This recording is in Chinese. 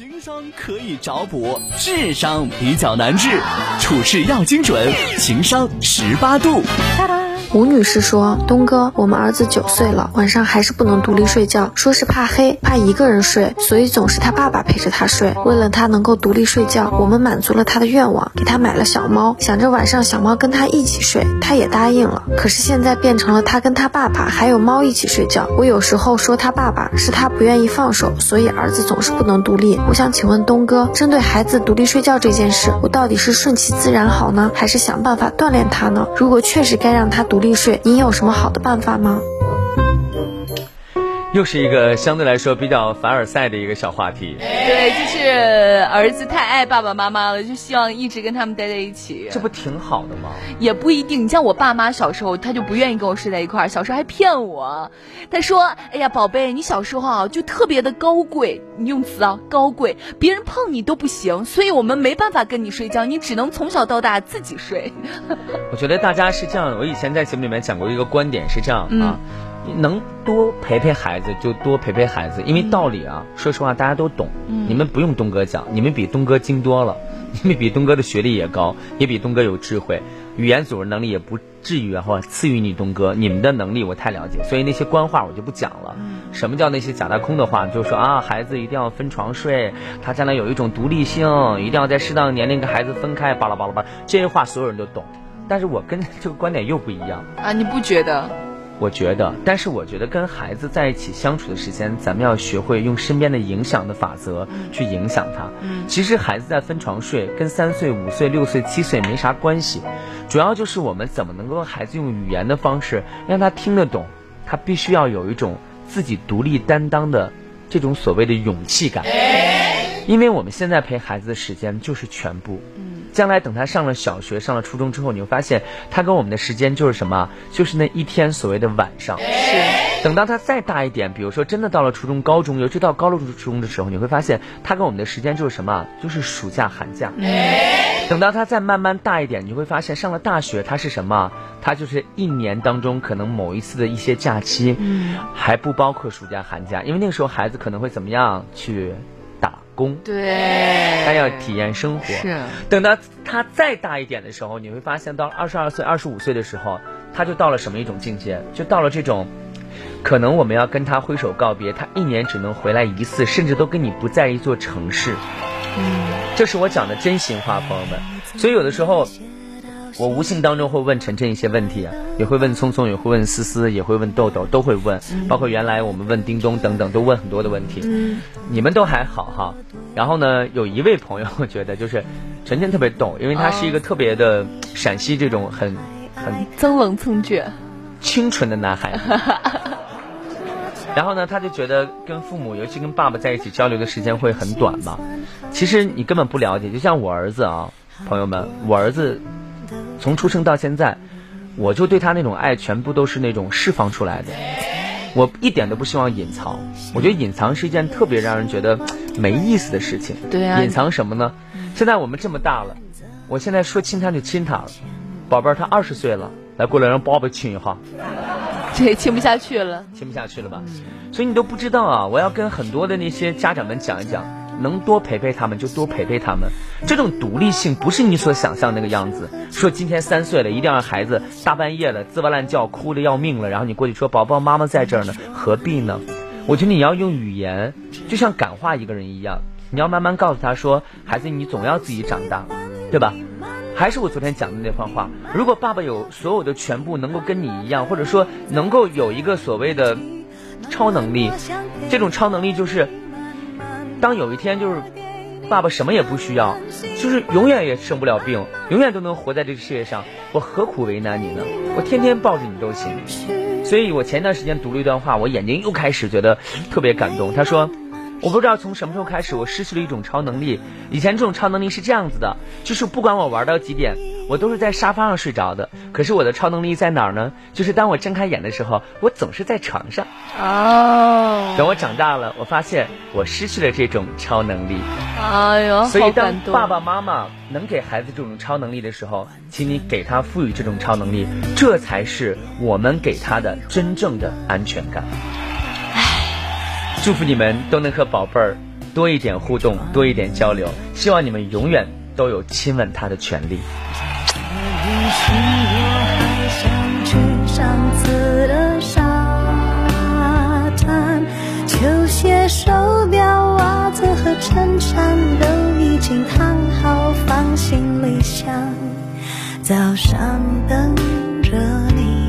情商可以找补，智商比较难治，处事要精准，情商十八度。吴女士说：“东哥，我们儿子九岁了，晚上还是不能独立睡觉，说是怕黑，怕一个人睡，所以总是他爸爸陪着他睡。为了他能够独立睡觉，我们满足了他的愿望，给他买了小猫，想着晚上小猫跟他一起睡，他也答应了。可是现在变成了他跟他爸爸还有猫一起睡觉。我有时候说他爸爸是他不愿意放手，所以儿子总是不能独立。我想请问东哥，针对孩子独立睡觉这件事，我到底是顺其自然好呢，还是想办法锻炼他呢？如果确实该让他独立睡，你有什么好的办法吗？又是一个相对来说比较凡尔赛的一个小话题。对，就是儿子太爱爸爸妈妈了，就希望一直跟他们待在一起。这不挺好的吗？也不一定。你像我爸妈小时候，他就不愿意跟我睡在一块儿，小时候还骗我。他说：“哎呀，宝贝，你小时候啊就特别的高贵，你用词啊高贵，别人碰你都不行，所以我们没办法跟你睡觉，你只能从小到大自己睡。”我觉得大家是这样，我以前在节目里面讲过一个观点是这样啊。能多陪陪孩子就多陪陪孩子，因为道理啊，说实话大家都懂。你们不用东哥讲，你们比东哥精多了，你们比东哥的学历也高，也比东哥有智慧，语言组织能力也不至于然后次于你东哥。你们的能力我太了解，所以那些官话我就不讲了。什么叫那些假大空的话？就是说啊，孩子一定要分床睡，他将来有一种独立性，一定要在适当的年龄跟孩子分开，巴拉巴拉巴拉，这些话所有人都懂。但是我跟这个观点又不一样啊，你不觉得？我觉得，但是我觉得跟孩子在一起相处的时间，咱们要学会用身边的影响的法则去影响他。嗯，其实孩子在分床睡，跟三岁、五岁、六岁、七岁没啥关系，主要就是我们怎么能够孩子用语言的方式让他听得懂，他必须要有一种自己独立担当的这种所谓的勇气感。因为我们现在陪孩子的时间就是全部。将来等他上了小学、上了初中之后，你会发现他跟我们的时间就是什么？就是那一天所谓的晚上。是。等到他再大一点，比如说真的到了初中、高中，尤其到高中、初中的时候，你会发现他跟我们的时间就是什么？就是暑假、寒假。等到他再慢慢大一点，你会发现上了大学，他是什么？他就是一年当中可能某一次的一些假期，还不包括暑假、寒假，因为那个时候孩子可能会怎么样去？工对，他要体验生活。是，等到他再大一点的时候，你会发现，到了二十二岁、二十五岁的时候，他就到了什么一种境界？就到了这种，可能我们要跟他挥手告别，他一年只能回来一次，甚至都跟你不在一座城市。嗯，这是我讲的真心话，朋友们。所以有的时候。我无形当中会问晨晨一些问题，也会问聪聪，也会问思思，也会问豆豆，都会问。包括原来我们问叮咚等等，都问很多的问题。你们都还好哈。然后呢，有一位朋友，我觉得就是晨晨特别逗，因为他是一个特别的陕西这种很很增冷蹭倔、清纯的男孩。然后呢，他就觉得跟父母，尤其跟爸爸在一起交流的时间会很短嘛。其实你根本不了解，就像我儿子啊，朋友们，我儿子。从出生到现在，我就对他那种爱全部都是那种释放出来的，我一点都不希望隐藏。我觉得隐藏是一件特别让人觉得没意思的事情。对啊。隐藏什么呢？现在我们这么大了，我现在说亲他就亲他了。宝贝儿，他二十岁了，来过来让爸爸亲一下。这亲不下去了。亲不下去了吧？所以你都不知道啊！我要跟很多的那些家长们讲一讲。能多陪陪他们就多陪陪他们，这种独立性不是你所想象那个样子。说今天三岁了，一定要让孩子大半夜的滋哇乱叫，哭的要命了，然后你过去说宝宝妈妈在这儿呢，何必呢？我觉得你要用语言，就像感化一个人一样，你要慢慢告诉他说，孩子你总要自己长大，对吧？还是我昨天讲的那番话，如果爸爸有所有的全部能够跟你一样，或者说能够有一个所谓的超能力，这种超能力就是。当有一天就是爸爸什么也不需要，就是永远也生不了病，永远都能活在这个世界上，我何苦为难你呢？我天天抱着你都行。所以我前段时间读了一段话，我眼睛又开始觉得特别感动。他说。我不知道从什么时候开始，我失去了一种超能力。以前这种超能力是这样子的，就是不管我玩到几点，我都是在沙发上睡着的。可是我的超能力在哪儿呢？就是当我睁开眼的时候我总是在床上。哦。等我长大了我发现我失去了这种超能力。哎呦所以当爸爸妈妈能给孩子这种超能力的时候请你给他赋予这种超能力这才是我们给他的真正的安全感。哎祝福你们都能和宝贝儿多一点互动多一点交流希望你们永远都有亲吻他的权利。是，我还想去上次的沙滩，球鞋、手表、袜子和衬衫都已经烫好放行李箱，早上等着你。